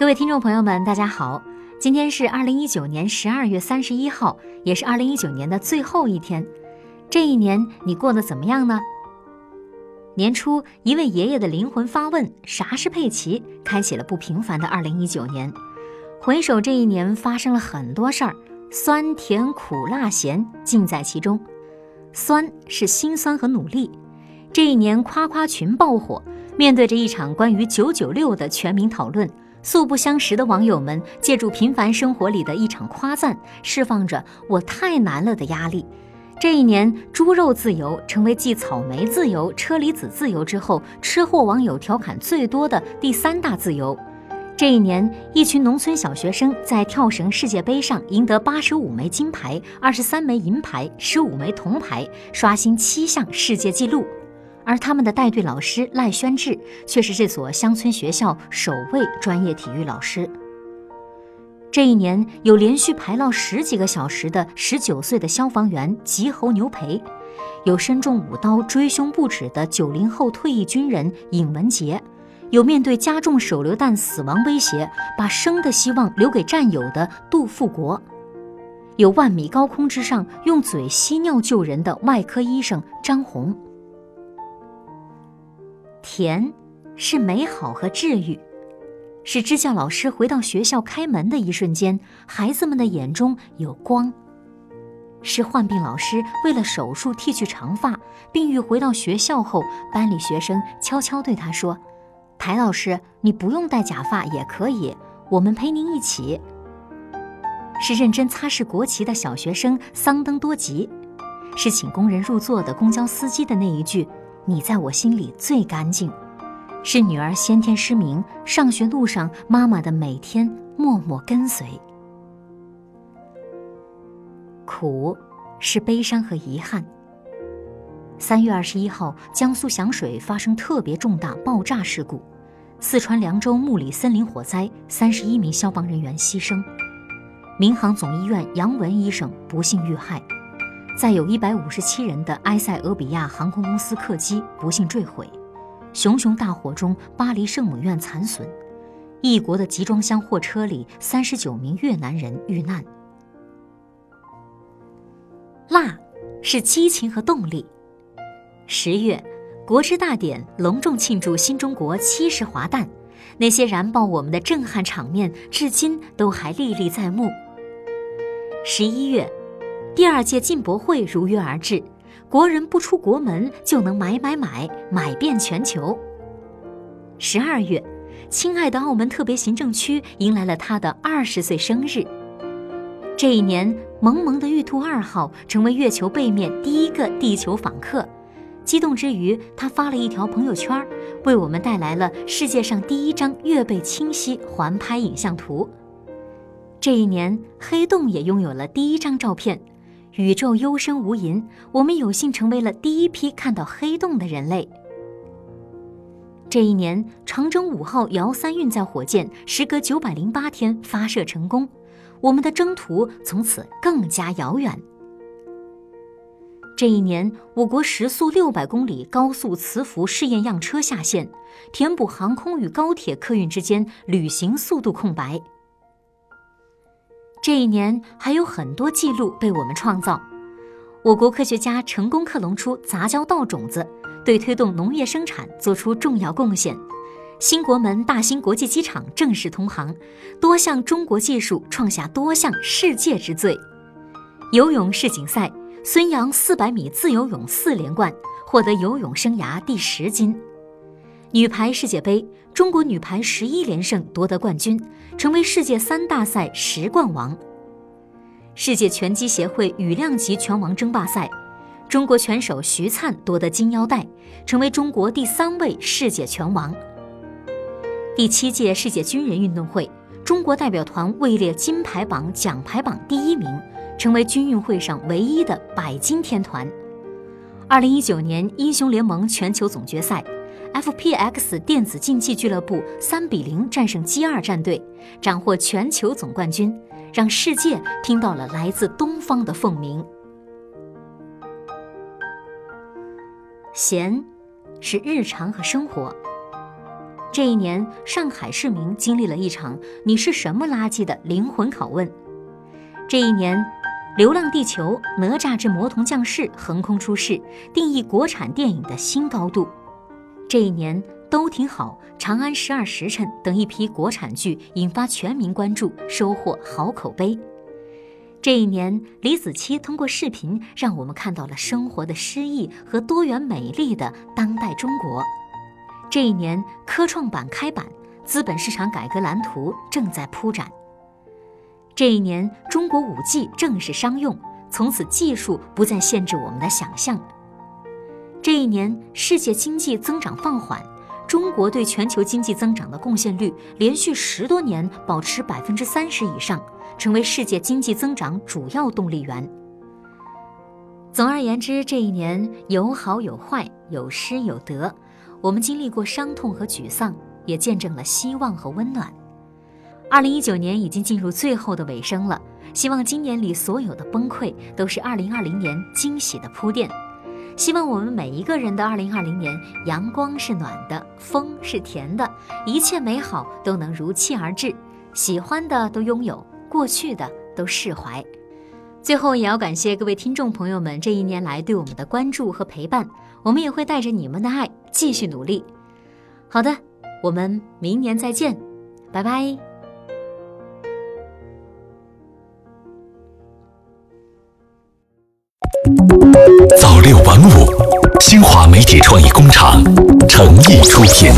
各位听众朋友们，大家好，今天是二零一九年十二月三十一号，也是二零一九年的最后一天。这一年你过得怎么样呢？年初，一位爷爷的灵魂发问：“啥是佩奇？”开启了不平凡的二零一九年。回首这一年，发生了很多事儿，酸甜苦辣咸尽在其中。酸是心酸和努力。这一年，夸夸群爆火。面对着一场关于“九九六”的全民讨论，素不相识的网友们借助平凡生活里的一场夸赞，释放着“我太难了”的压力。这一年，猪肉自由成为继草莓自由、车厘子自由之后，吃货网友调侃最多的第三大自由。这一年，一群农村小学生在跳绳世界杯上赢得八十五枚金牌、二十三枚银牌、十五枚铜牌，刷新七项世界纪录。而他们的带队老师赖宣志却是这所乡村学校首位专业体育老师。这一年，有连续排涝十几个小时的十九岁的消防员吉侯牛培，有身中五刀追凶不止的九零后退役军人尹文杰，有面对加重手榴弹死亡威胁把生的希望留给战友的杜富国，有万米高空之上用嘴吸尿救人的外科医生张红。甜，是美好和治愈，是支教老师回到学校开门的一瞬间，孩子们的眼中有光；是患病老师为了手术剃去长发，病愈回到学校后，班里学生悄悄对他说：“台老师，你不用戴假发也可以，我们陪您一起。”是认真擦拭国旗的小学生桑登多吉，是请工人入座的公交司机的那一句。你在我心里最干净，是女儿先天失明，上学路上妈妈的每天默默跟随。苦，是悲伤和遗憾。三月二十一号，江苏响水发生特别重大爆炸事故，四川凉州木里森林火灾，三十一名消防人员牺牲，民航总医院杨文医生不幸遇害。载有一百五十七人的埃塞俄比亚航空公司客机不幸坠毁，熊熊大火中巴黎圣母院残损，异国的集装箱货车里三十九名越南人遇难。辣，是激情和动力。十月，国之大典隆重庆祝新中国七十华诞，那些燃爆我们的震撼场面，至今都还历历在目。十一月。第二届进博会如约而至，国人不出国门就能买买买，买遍全球。十二月，亲爱的澳门特别行政区迎来了他的二十岁生日。这一年，萌萌的玉兔二号成为月球背面第一个地球访客，激动之余，他发了一条朋友圈，为我们带来了世界上第一张月背清晰环拍影像图。这一年，黑洞也拥有了第一张照片。宇宙幽深无垠，我们有幸成为了第一批看到黑洞的人类。这一年，长征五号遥三运载火箭时隔九百零八天发射成功，我们的征途从此更加遥远。这一年，我国时速六百公里高速磁浮试验样车下线，填补航空与高铁客运之间旅行速度空白。这一年还有很多记录被我们创造，我国科学家成功克隆出杂交稻种子，对推动农业生产做出重要贡献。新国门大兴国际机场正式通航，多项中国技术创下多项世界之最。游泳世锦赛，孙杨四百米自由泳四连冠，获得游泳生涯第十金。女排世界杯，中国女排十一连胜夺得冠军，成为世界三大赛十冠王。世界拳击协会羽量级拳王争霸赛，中国拳手徐灿夺得金腰带，成为中国第三位世界拳王。第七届世界军人运动会，中国代表团位列金牌榜、奖牌榜第一名，成为军运会上唯一的百金天团。二零一九年英雄联盟全球总决赛。FPX 电子竞技俱乐部三比零战胜 G 二战队，斩获全球总冠军，让世界听到了来自东方的凤鸣。闲，是日常和生活。这一年，上海市民经历了一场“你是什么垃圾”的灵魂拷问。这一年，《流浪地球》《哪吒之魔童降世》横空出世，定义国产电影的新高度。这一年，都挺好，《长安十二时辰》等一批国产剧引发全民关注，收获好口碑。这一年，李子柒通过视频让我们看到了生活的诗意和多元美丽的当代中国。这一年，科创板开板，资本市场改革蓝图正在铺展。这一年，中国五 G 正式商用，从此技术不再限制我们的想象。这一年，世界经济增长放缓，中国对全球经济增长的贡献率连续十多年保持百分之三十以上，成为世界经济增长主要动力源。总而言之，这一年有好有坏，有失有得。我们经历过伤痛和沮丧，也见证了希望和温暖。二零一九年已经进入最后的尾声了，希望今年里所有的崩溃都是二零二零年惊喜的铺垫。希望我们每一个人的二零二零年，阳光是暖的，风是甜的，一切美好都能如期而至，喜欢的都拥有，过去的都释怀。最后，也要感谢各位听众朋友们这一年来对我们的关注和陪伴，我们也会带着你们的爱继续努力。好的，我们明年再见，拜拜。早六晚五，新华媒体创意工厂诚意出品。